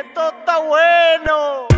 Esto está bueno.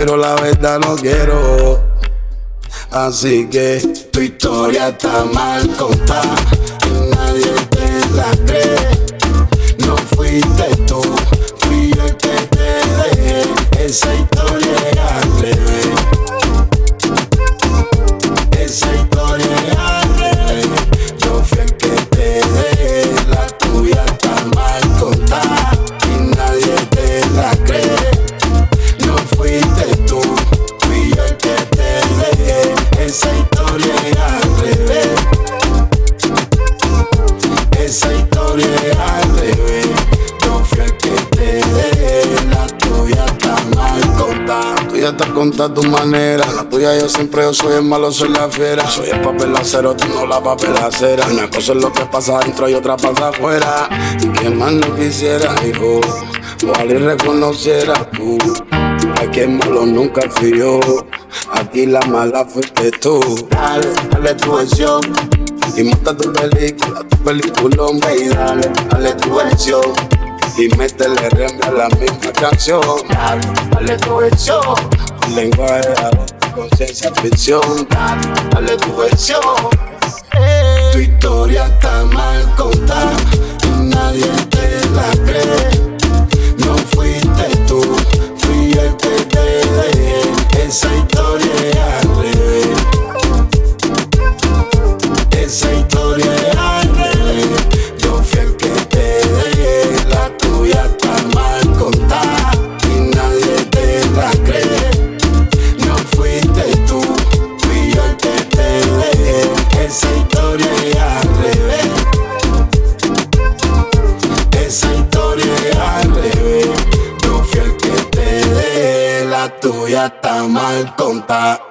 Pero la verdad no quiero. Así que tu historia está mal contada. Nadie te la cree. A tu manera. La tuya yo siempre yo soy el malo, soy la fiera. Soy el papel acero, tú no la papelacera. Una cosa es lo que pasa adentro y otra pasa afuera. Y que más no quisiera, hijo. Ojalá y reconociera tú. Ay, que malo nunca fui yo. Aquí la mala fuiste tú. Dale, dale tu versión. Y monta tu película, tu película, y dale, dale tu versión. Y métele rembe a la misma canción. Dale, dale tu versión. Lenguaje de adulto, conciencia ficción. Dale, dale tu versión. Tu historia está mal contada. y Nadie te la cree. No fuiste tú, fui el que te dejé. Esa está mal contada.